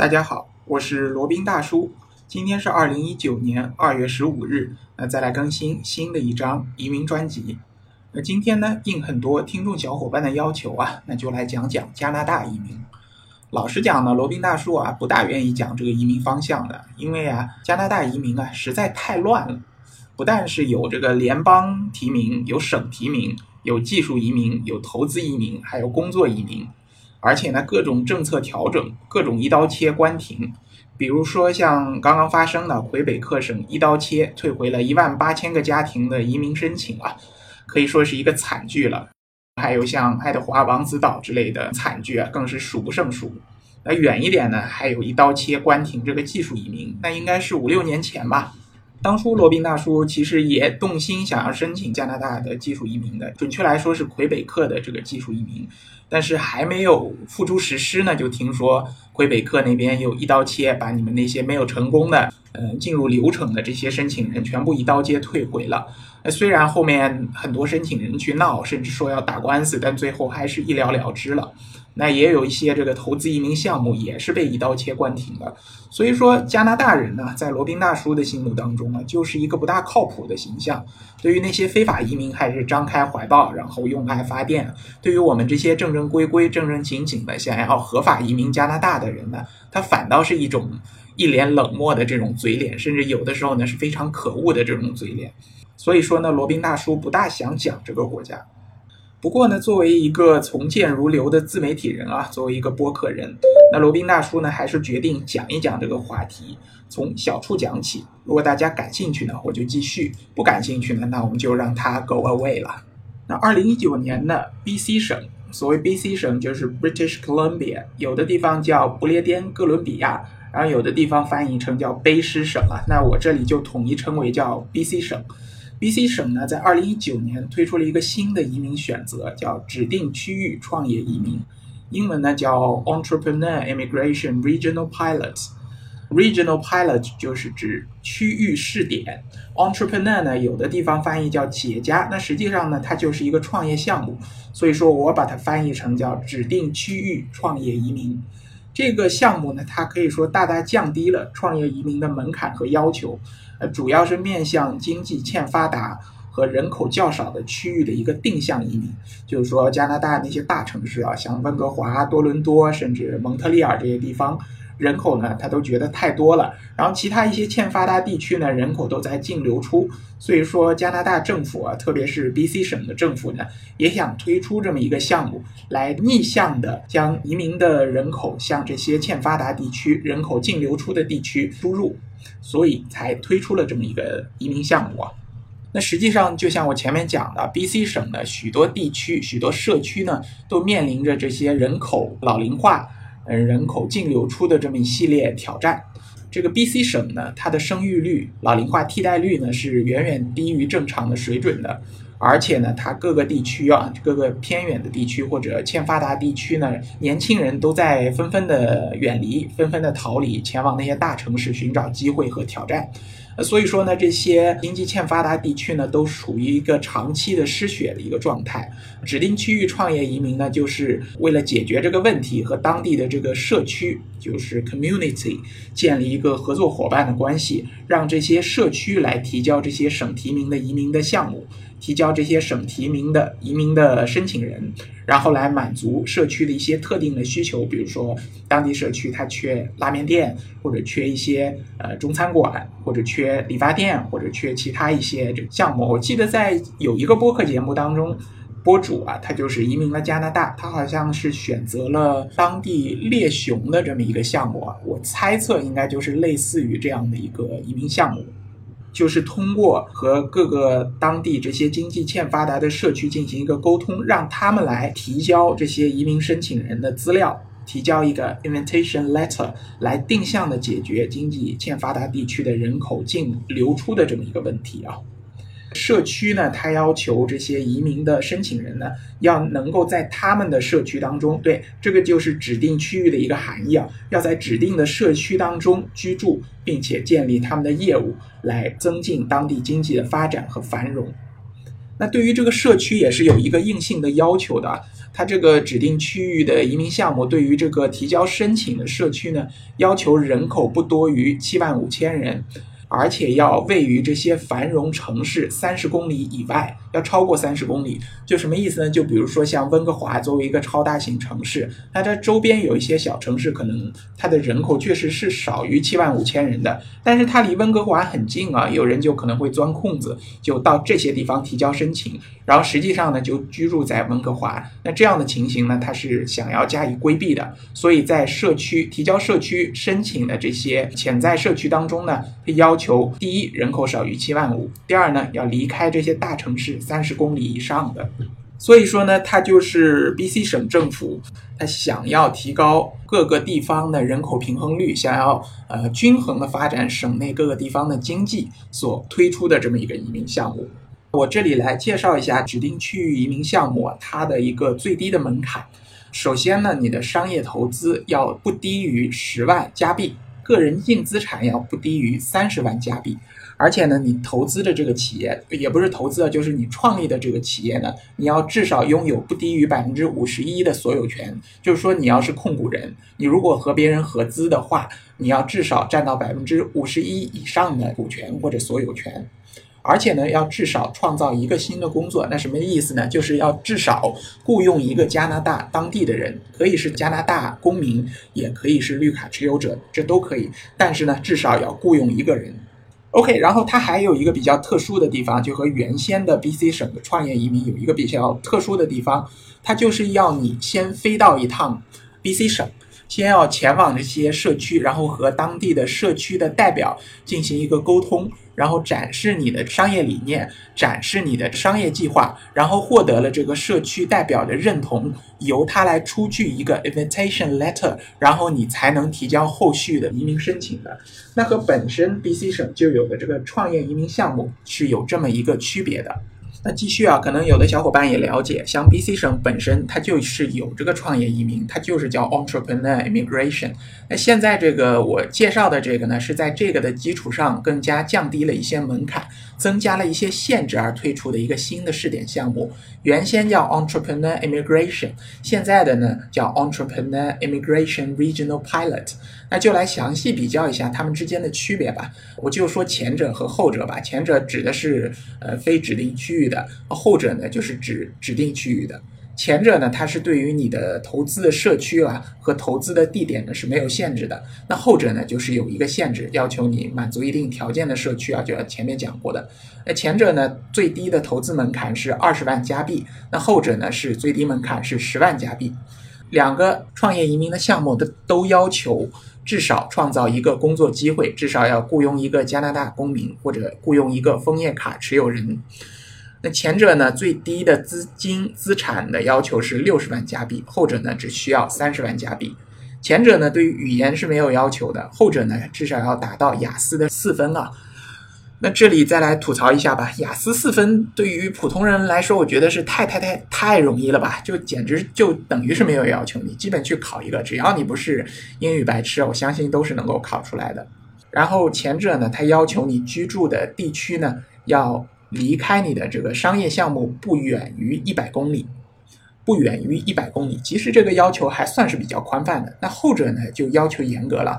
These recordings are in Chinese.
大家好，我是罗宾大叔。今天是二零一九年二月十五日，那再来更新新的一张移民专辑。那今天呢，应很多听众小伙伴的要求啊，那就来讲讲加拿大移民。老实讲呢，罗宾大叔啊，不大愿意讲这个移民方向的，因为啊，加拿大移民啊实在太乱了。不但是有这个联邦提名，有省提名，有技术移民，有投资移民，还有工作移民。而且呢，各种政策调整，各种一刀切关停，比如说像刚刚发生的魁北克省一刀切退回了一万八千个家庭的移民申请啊，可以说是一个惨剧了。还有像爱德华王子岛之类的惨剧啊，更是数不胜数。那远一点呢，还有一刀切关停这个技术移民，那应该是五六年前吧。当初罗宾大叔其实也动心想要申请加拿大的技术移民的，准确来说是魁北克的这个技术移民。但是还没有付诸实施呢，就听说魁北克那边又一刀切，把你们那些没有成功的，呃，进入流程的这些申请人全部一刀切退回了。虽然后面很多申请人去闹，甚至说要打官司，但最后还是一了了之了。那也有一些这个投资移民项目也是被一刀切关停的。所以说，加拿大人呢，在罗宾大叔的心目当中呢，就是一个不大靠谱的形象。对于那些非法移民，还是张开怀抱，然后用爱发电；对于我们这些正正规规、正正经经的想要合法移民加拿大的人呢，他反倒是一种一脸冷漠的这种嘴脸，甚至有的时候呢是非常可恶的这种嘴脸。所以说呢，罗宾大叔不大想讲这个国家。不过呢，作为一个从谏如流的自媒体人啊，作为一个播客人，那罗宾大叔呢，还是决定讲一讲这个话题，从小处讲起。如果大家感兴趣呢，我就继续；不感兴趣呢，那我们就让他 go away 了。那二零一九年呢，BC 省，所谓 BC 省就是 British Columbia，有的地方叫不列颠哥伦比亚，然后有的地方翻译成叫卑诗省啊。那我这里就统一称为叫 BC 省。B.C 省呢，在二零一九年推出了一个新的移民选择，叫指定区域创业移民，英文呢叫 Entrepreneur Immigration Regional Pilot。Regional Pilot 就是指区域试点，Entrepreneur 呢有的地方翻译叫企业家，那实际上呢它就是一个创业项目，所以说我把它翻译成叫指定区域创业移民。这个项目呢，它可以说大大降低了创业移民的门槛和要求，呃，主要是面向经济欠发达和人口较少的区域的一个定向移民，就是说加拿大那些大城市啊，像温哥华、多伦多，甚至蒙特利尔这些地方。人口呢，他都觉得太多了。然后其他一些欠发达地区呢，人口都在净流出。所以说，加拿大政府啊，特别是 BC 省的政府呢，也想推出这么一个项目，来逆向的将移民的人口向这些欠发达地区、人口净流出的地区输入，所以才推出了这么一个移民项目啊。那实际上，就像我前面讲的，BC 省的许多地区、许多社区呢，都面临着这些人口老龄化。呃，人口净流出的这么一系列挑战，这个 B.C 省呢，它的生育率、老龄化替代率呢是远远低于正常的水准的，而且呢，它各个地区啊，各个偏远的地区或者欠发达地区呢，年轻人都在纷纷的远离、纷纷的逃离，前往那些大城市寻找机会和挑战。所以说呢，这些经济欠发达地区呢，都处于一个长期的失血的一个状态。指定区域创业移民呢，就是为了解决这个问题，和当地的这个社区，就是 community，建立一个合作伙伴的关系，让这些社区来提交这些省提名的移民的项目。提交这些省提名的移民的申请人，然后来满足社区的一些特定的需求，比如说当地社区它缺拉面店，或者缺一些呃中餐馆，或者缺理发店，或者缺其他一些这个项目。我记得在有一个播客节目当中，播主啊，他就是移民了加拿大，他好像是选择了当地猎熊的这么一个项目啊，我猜测应该就是类似于这样的一个移民项目。就是通过和各个当地这些经济欠发达的社区进行一个沟通，让他们来提交这些移民申请人的资料，提交一个 invitation letter，来定向的解决经济欠发达地区的人口净流出的这么一个问题啊。社区呢，他要求这些移民的申请人呢，要能够在他们的社区当中，对这个就是指定区域的一个含义啊，要在指定的社区当中居住，并且建立他们的业务，来增进当地经济的发展和繁荣。那对于这个社区也是有一个硬性的要求的，它这个指定区域的移民项目对于这个提交申请的社区呢，要求人口不多于七万五千人。而且要位于这些繁荣城市三十公里以外，要超过三十公里，就什么意思呢？就比如说像温哥华作为一个超大型城市，那它周边有一些小城市，可能它的人口确实是少于七万五千人的，但是它离温哥华很近啊，有人就可能会钻空子，就到这些地方提交申请，然后实际上呢就居住在温哥华。那这样的情形呢，它是想要加以规避的，所以在社区提交社区申请的这些潜在社区当中呢，要。求第一，人口少于七万五；第二呢，要离开这些大城市三十公里以上的。所以说呢，它就是 B.C 省政府，它想要提高各个地方的人口平衡率，想要呃均衡的发展省内各个地方的经济所推出的这么一个移民项目。我这里来介绍一下指定区域移民项目它的一个最低的门槛。首先呢，你的商业投资要不低于十万加币。个人净资产要不低于三十万加币，而且呢，你投资的这个企业也不是投资啊，就是你创立的这个企业呢，你要至少拥有不低于百分之五十一的所有权。就是说，你要是控股人，你如果和别人合资的话，你要至少占到百分之五十一以上的股权或者所有权。而且呢，要至少创造一个新的工作，那什么意思呢？就是要至少雇佣一个加拿大当地的人，可以是加拿大公民，也可以是绿卡持有者，这都可以。但是呢，至少要雇佣一个人。OK，然后它还有一个比较特殊的地方，就和原先的 BC 省的创业移民有一个比较特殊的地方，它就是要你先飞到一趟 BC 省。先要前往这些社区，然后和当地的社区的代表进行一个沟通，然后展示你的商业理念，展示你的商业计划，然后获得了这个社区代表的认同，由他来出具一个 invitation letter，然后你才能提交后续的移民申请的。那和本身 BC 省就有的这个创业移民项目是有这么一个区别的。那继续啊，可能有的小伙伴也了解，像 BC 省本身它就是有这个创业移民，它就是叫 entrepreneur immigration。那现在这个我介绍的这个呢，是在这个的基础上更加降低了一些门槛，增加了一些限制而推出的一个新的试点项目。原先叫 entrepreneur immigration，现在的呢叫 entrepreneur immigration regional pilot。那就来详细比较一下它们之间的区别吧。我就说前者和后者吧。前者指的是呃非指定区域。的后者呢，就是指指定区域的；前者呢，它是对于你的投资的社区啊和投资的地点呢是没有限制的。那后者呢，就是有一个限制，要求你满足一定条件的社区啊，就要前面讲过的。那前者呢，最低的投资门槛是二十万加币；那后者呢，是最低门槛是十万加币。两个创业移民的项目都都要求。至少创造一个工作机会，至少要雇佣一个加拿大公民或者雇佣一个枫叶卡持有人。那前者呢，最低的资金资产的要求是六十万加币，后者呢只需要三十万加币。前者呢对于语言是没有要求的，后者呢至少要达到雅思的四分啊。那这里再来吐槽一下吧，雅思四分对于普通人来说，我觉得是太太太太容易了吧，就简直就等于是没有要求，你基本去考一个，只要你不是英语白痴，我相信都是能够考出来的。然后前者呢，它要求你居住的地区呢要。离开你的这个商业项目不远于一百公里，不远于一百公里。其实这个要求还算是比较宽泛的。那后者呢，就要求严格了，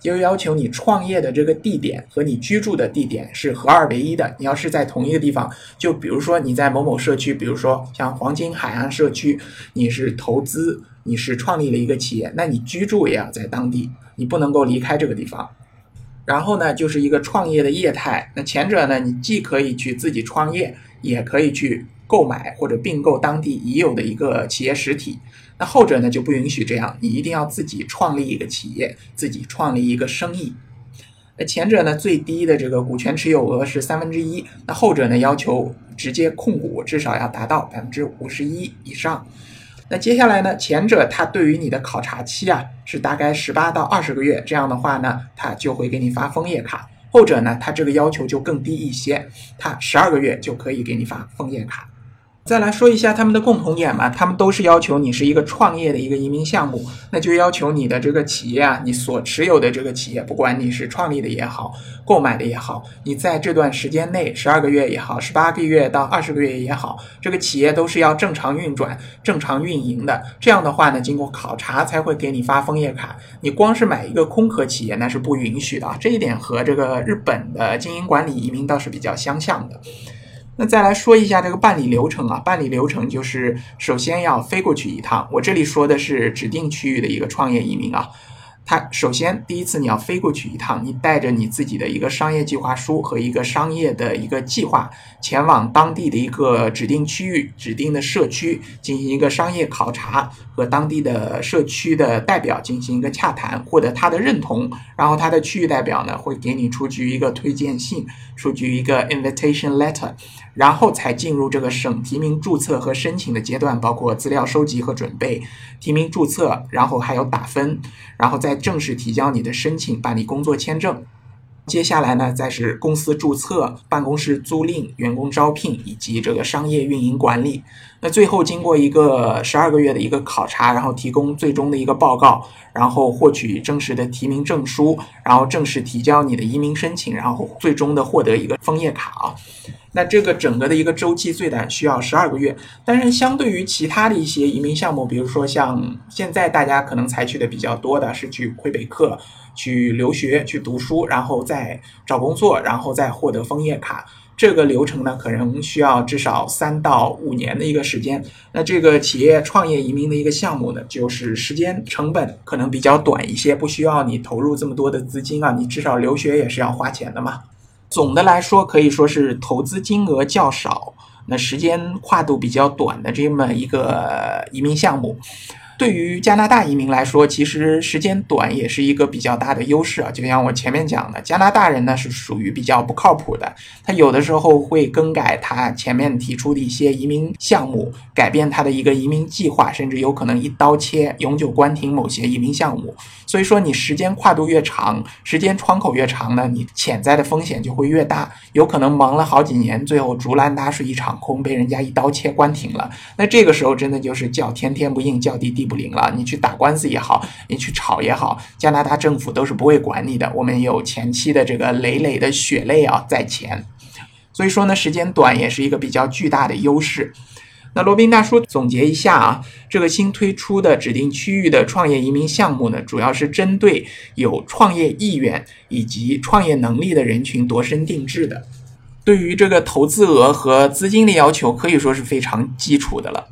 就要求你创业的这个地点和你居住的地点是合二为一的。你要是在同一个地方，就比如说你在某某社区，比如说像黄金海岸社区，你是投资，你是创立了一个企业，那你居住也要在当地，你不能够离开这个地方。然后呢，就是一个创业的业态。那前者呢，你既可以去自己创业，也可以去购买或者并购当地已有的一个企业实体。那后者呢，就不允许这样，你一定要自己创立一个企业，自己创立一个生意。那前者呢，最低的这个股权持有额是三分之一。那后者呢，要求直接控股至少要达到百分之五十一以上。那接下来呢？前者他对于你的考察期啊是大概十八到二十个月，这样的话呢，他就会给你发枫叶卡。后者呢，他这个要求就更低一些，他十二个月就可以给你发枫叶卡。再来说一下他们的共同点嘛，他们都是要求你是一个创业的一个移民项目，那就要求你的这个企业啊，你所持有的这个企业，不管你是创立的也好，购买的也好，你在这段时间内，十二个月也好，十八个月到二十个月也好，这个企业都是要正常运转、正常运营的。这样的话呢，经过考察才会给你发枫叶卡。你光是买一个空壳企业那是不允许的啊，这一点和这个日本的经营管理移民倒是比较相像的。那再来说一下这个办理流程啊，办理流程就是首先要飞过去一趟。我这里说的是指定区域的一个创业移民啊。他首先第一次你要飞过去一趟，你带着你自己的一个商业计划书和一个商业的一个计划，前往当地的一个指定区域、指定的社区进行一个商业考察，和当地的社区的代表进行一个洽谈，获得他的认同，然后他的区域代表呢会给你出具一个推荐信，出具一个 invitation letter，然后才进入这个省提名注册和申请的阶段，包括资料收集和准备，提名注册，然后还有打分，然后再。正式提交你的申请，办理工作签证。接下来呢，再是公司注册、办公室租赁、员工招聘以及这个商业运营管理。那最后经过一个十二个月的一个考察，然后提供最终的一个报告，然后获取正式的提名证书，然后正式提交你的移民申请，然后最终的获得一个枫叶卡啊。那这个整个的一个周期最短需要十二个月，但是相对于其他的一些移民项目，比如说像现在大家可能采取的比较多的是去魁北克去留学、去读书，然后再找工作，然后再获得枫叶卡，这个流程呢可能需要至少三到五年的一个时间。那这个企业创业移民的一个项目呢，就是时间成本可能比较短一些，不需要你投入这么多的资金啊，你至少留学也是要花钱的嘛。总的来说，可以说是投资金额较少，那时间跨度比较短的这么一个移民项目。对于加拿大移民来说，其实时间短也是一个比较大的优势啊。就像我前面讲的，加拿大人呢是属于比较不靠谱的，他有的时候会更改他前面提出的一些移民项目，改变他的一个移民计划，甚至有可能一刀切、永久关停某些移民项目。所以说，你时间跨度越长，时间窗口越长呢，你潜在的风险就会越大，有可能忙了好几年，最后竹篮打水一场空，被人家一刀切关停了。那这个时候真的就是叫天天不应，叫地地。不灵了，你去打官司也好，你去吵也好，加拿大政府都是不会管你的。我们有前期的这个累累的血泪啊在前，所以说呢，时间短也是一个比较巨大的优势。那罗宾大叔总结一下啊，这个新推出的指定区域的创业移民项目呢，主要是针对有创业意愿以及创业能力的人群度身定制的。对于这个投资额和资金的要求，可以说是非常基础的了。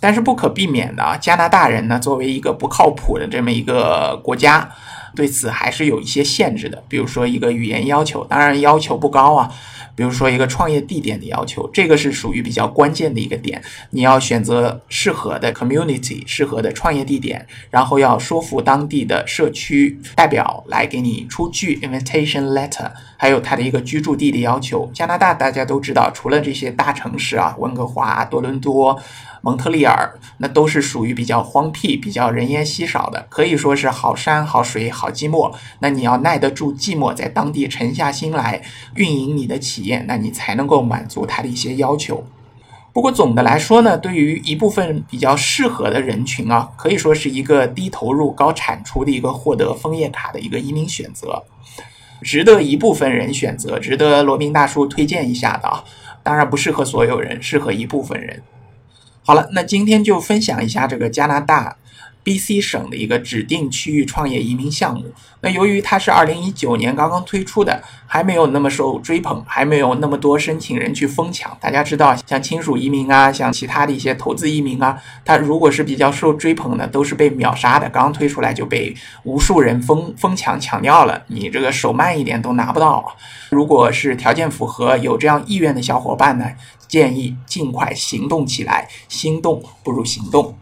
但是不可避免的啊，加拿大人呢，作为一个不靠谱的这么一个国家，对此还是有一些限制的。比如说一个语言要求，当然要求不高啊。比如说一个创业地点的要求，这个是属于比较关键的一个点。你要选择适合的 community，适合的创业地点，然后要说服当地的社区代表来给你出具 invitation letter，还有他的一个居住地的要求。加拿大大家都知道，除了这些大城市啊，温哥华、多伦多。蒙特利尔那都是属于比较荒僻、比较人烟稀少的，可以说是好山好水好寂寞。那你要耐得住寂寞，在当地沉下心来运营你的企业，那你才能够满足他的一些要求。不过总的来说呢，对于一部分比较适合的人群啊，可以说是一个低投入高产出的一个获得枫叶卡的一个移民选择，值得一部分人选择，值得罗宾大叔推荐一下的啊。当然不适合所有人，适合一部分人。好了，那今天就分享一下这个加拿大 B.C 省的一个指定区域创业移民项目。那由于它是二零一九年刚刚推出的，还没有那么受追捧，还没有那么多申请人去疯抢。大家知道，像亲属移民啊，像其他的一些投资移民啊，它如果是比较受追捧的，都是被秒杀的。刚推出来就被无数人疯疯抢抢掉了，你这个手慢一点都拿不到。如果是条件符合、有这样意愿的小伙伴呢？建议尽快行动起来，心动不如行动。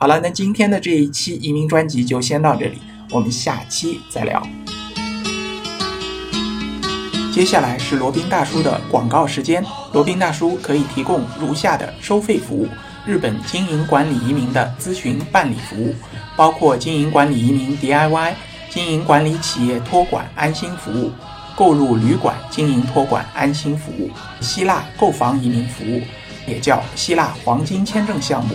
好了，那今天的这一期移民专辑就先到这里，我们下期再聊。接下来是罗宾大叔的广告时间，罗宾大叔可以提供如下的收费服务：日本经营管理移民的咨询办理服务，包括经营管理移民 DIY、经营管理企业托管安心服务。购入旅馆经营托管安心服务，希腊购房移民服务，也叫希腊黄金签证项目，